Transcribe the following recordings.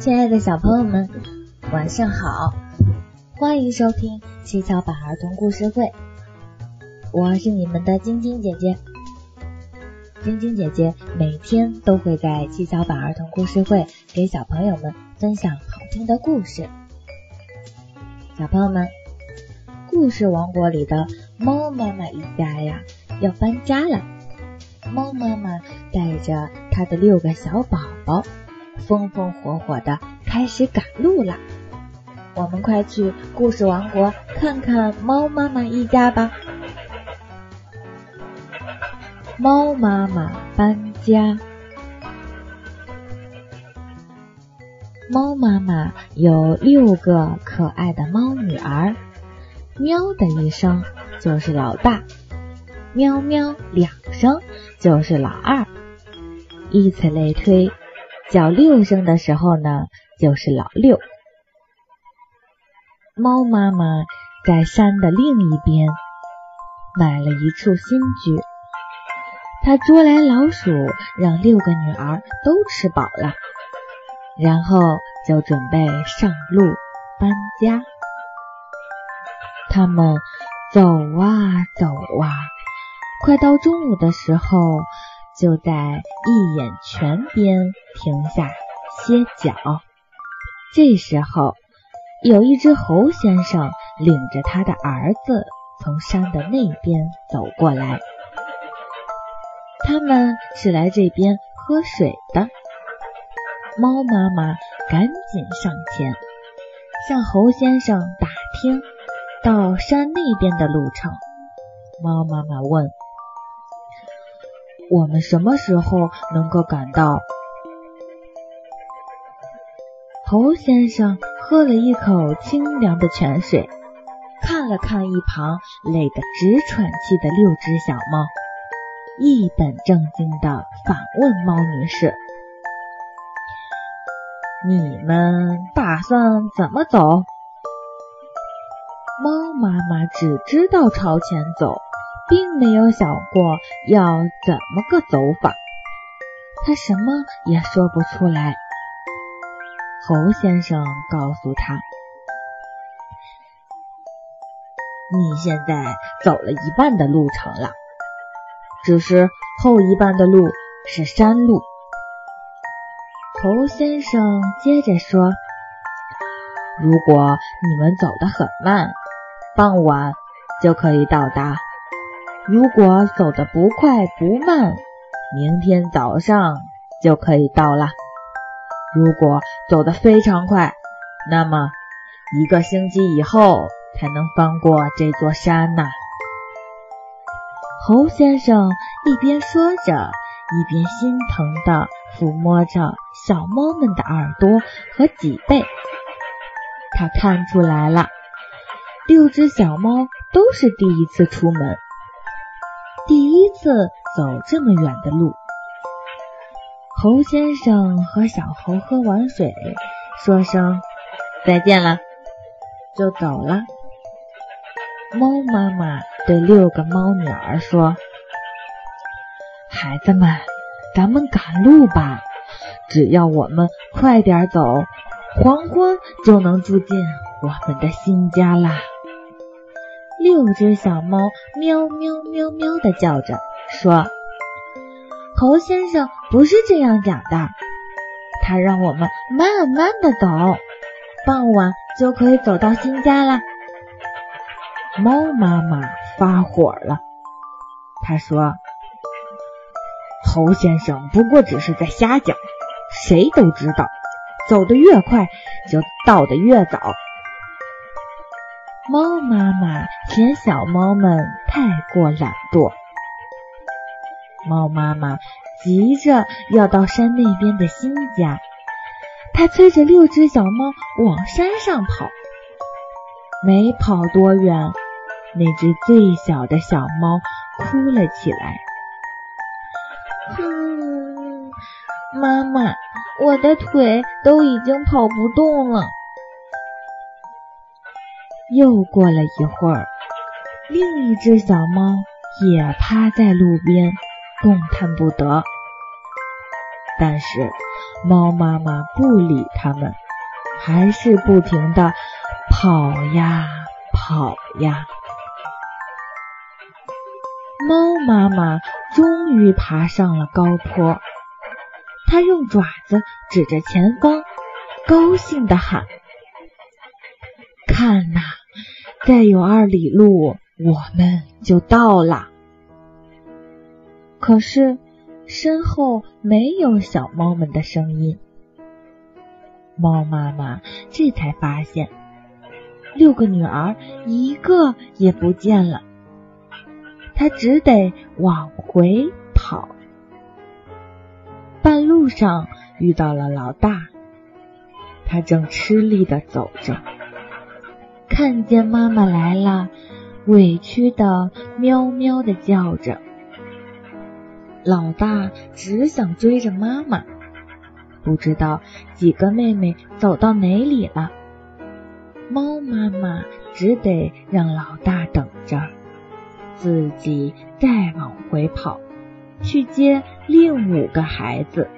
亲爱的小朋友们，晚上好！欢迎收听七巧板儿童故事会，我是你们的晶晶姐姐。晶晶姐姐每天都会在七巧板儿童故事会给小朋友们分享好听的故事。小朋友们，故事王国里的猫妈妈一家呀要搬家了。猫妈妈带着它的六个小宝宝。风风火火的开始赶路了，我们快去故事王国看看猫妈妈一家吧。猫妈妈搬家。猫妈妈有六个可爱的猫女儿，喵的一声就是老大，喵喵两声就是老二，以此类推。叫六声的时候呢，就是老六。猫妈妈在山的另一边买了一处新居，它捉来老鼠，让六个女儿都吃饱了，然后就准备上路搬家。他们走啊走啊，快到中午的时候。就在一眼泉边停下歇脚。这时候，有一只猴先生领着他的儿子从山的那边走过来。他们是来这边喝水的。猫妈妈赶紧上前，向猴先生打听到山那边的路程。猫妈妈问。我们什么时候能够赶到？猴先生喝了一口清凉的泉水，看了看一旁累得直喘气的六只小猫，一本正经的反问猫女士：“你们打算怎么走？”猫妈妈只知道朝前走。并没有想过要怎么个走法，他什么也说不出来。猴先生告诉他：“你现在走了一半的路程了，只是后一半的路是山路。”猴先生接着说：“如果你们走得很慢，傍晚就可以到达。”如果走得不快不慢，明天早上就可以到了。如果走得非常快，那么一个星期以后才能翻过这座山呢。猴先生一边说着，一边心疼地抚摸着小猫们的耳朵和脊背。他看出来了，六只小猫都是第一次出门。第一次走这么远的路，猴先生和小猴喝完水，说声再见了，就走了。猫妈妈对六个猫女儿说：“孩子们，咱们赶路吧，只要我们快点走，黄昏就能住进我们的新家啦。”六只小猫喵喵喵喵的叫着，说：“猴先生不是这样讲的，他让我们慢慢的走，傍晚就可以走到新家了。”猫妈妈发火了，他说：“猴先生不过只是在瞎讲，谁都知道，走得越快就到得越早。”猫妈妈嫌小猫们太过懒惰，猫妈妈急着要到山那边的新家，它催着六只小猫往山上跑。没跑多远，那只最小的小猫哭了起来：“哼，妈妈，我的腿都已经跑不动了。”又过了一会儿，另一只小猫也趴在路边，动弹不得。但是猫妈妈不理它们，还是不停的跑呀跑呀。猫妈妈终于爬上了高坡，它用爪子指着前方，高兴地喊：“看呐，再有二里路，我们就到了。”可是。身后没有小猫们的声音，猫妈妈这才发现六个女儿一个也不见了，她只得往回跑。半路上遇到了老大，他正吃力的走着，看见妈妈来了，委屈的喵喵的叫着。老大只想追着妈妈，不知道几个妹妹走到哪里了。猫妈妈只得让老大等着，自己再往回跑，去接另五个孩子。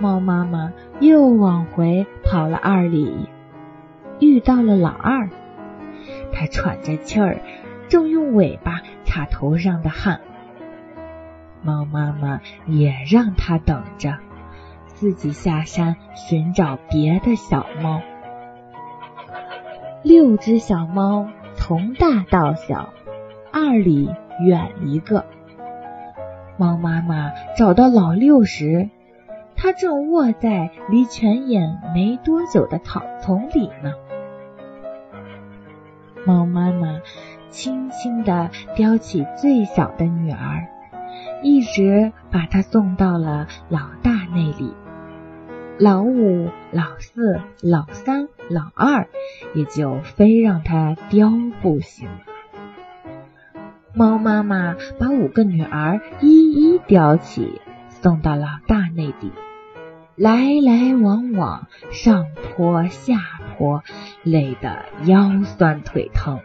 猫妈妈又往回跑了二里，遇到了老二，他喘着气儿，正用尾巴擦头上的汗。猫妈妈也让它等着，自己下山寻找别的小猫。六只小猫从大到小，二里远一个。猫妈妈找到老六时，它正卧在离泉眼没多久的草丛里呢。猫妈妈轻轻地叼起最小的女儿。一直把她送到了老大那里，老五、老四、老三、老二也就非让他叼不行。猫妈妈把五个女儿一一叼起，送到老大那里，来来往往，上坡下活，累得腰酸腿疼，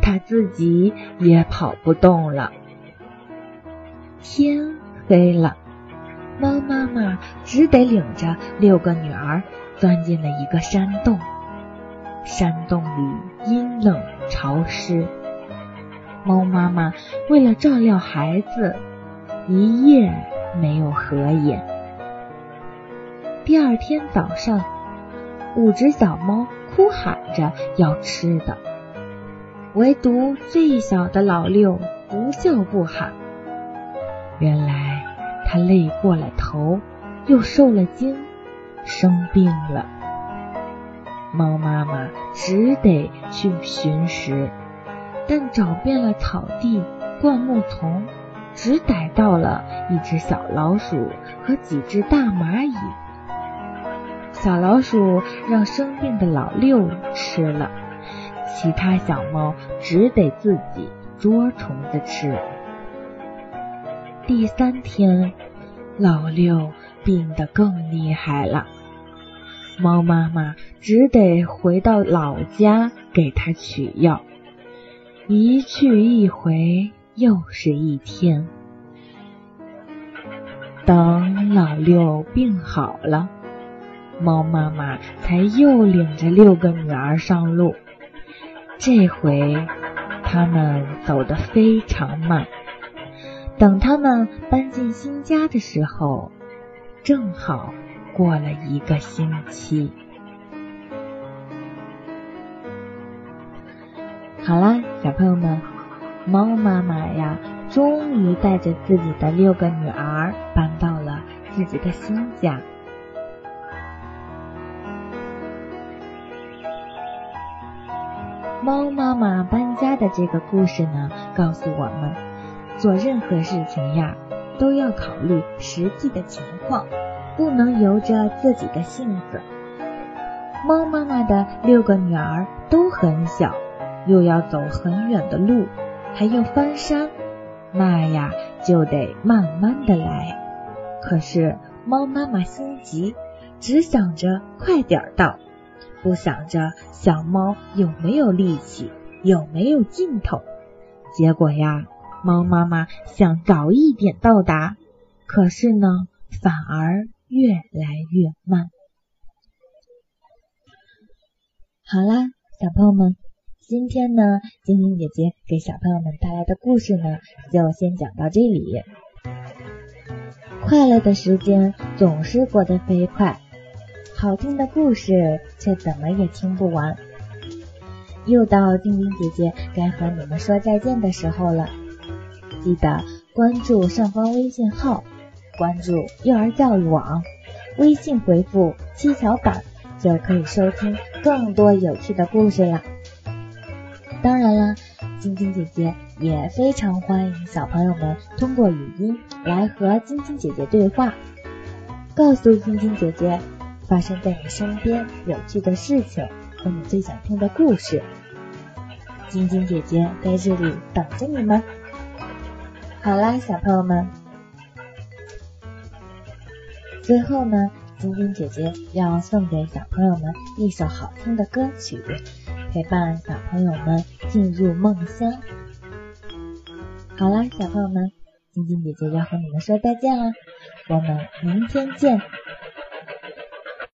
他自己也跑不动了。天黑了，猫妈妈只得领着六个女儿钻进了一个山洞。山洞里阴冷潮湿，猫妈妈为了照料孩子，一夜没有合眼。第二天早上，五只小猫哭喊着要吃的，唯独最小的老六不叫不喊。原来他累过了头，又受了惊，生病了。猫妈妈只得去寻食，但找遍了草地、灌木丛，只逮到了一只小老鼠和几只大蚂蚁。小老鼠让生病的老六吃了，其他小猫只得自己捉虫子吃。第三天，老六病得更厉害了，猫妈妈只得回到老家给他取药。一去一回，又是一天。等老六病好了，猫妈妈才又领着六个女儿上路。这回，他们走得非常慢。等他们搬进新家的时候，正好过了一个星期。好啦，小朋友们，猫妈妈呀，终于带着自己的六个女儿搬到了自己的新家。猫妈妈搬家的这个故事呢，告诉我们。做任何事情呀，都要考虑实际的情况，不能由着自己的性子。猫妈妈的六个女儿都很小，又要走很远的路，还要翻山，那呀就得慢慢的来。可是猫妈妈心急，只想着快点到，不想着小猫有没有力气，有没有劲头。结果呀。猫妈妈想早一点到达，可是呢，反而越来越慢。好啦，小朋友们，今天呢，晶晶姐姐给小朋友们带来的故事呢，就先讲到这里。快乐的时间总是过得飞快，好听的故事却怎么也听不完。又到晶晶姐姐该和你们说再见的时候了，记得关注上方微信号，关注幼儿教育网，微信回复七巧板就可以收听更多有趣的故事了。当然了，晶晶姐姐也非常欢迎小朋友们通过语音来和晶晶姐姐对话，告诉晶晶姐姐发生在你身边有趣的事情和你最想听的故事。晶晶姐姐在这里等着你们。好啦，小朋友们，最后呢，晶晶姐姐要送给小朋友们一首好听的歌曲。陪伴小朋友们进入梦乡。好啦，小朋友们，晶晶姐姐要和你们说再见了，我们明天见。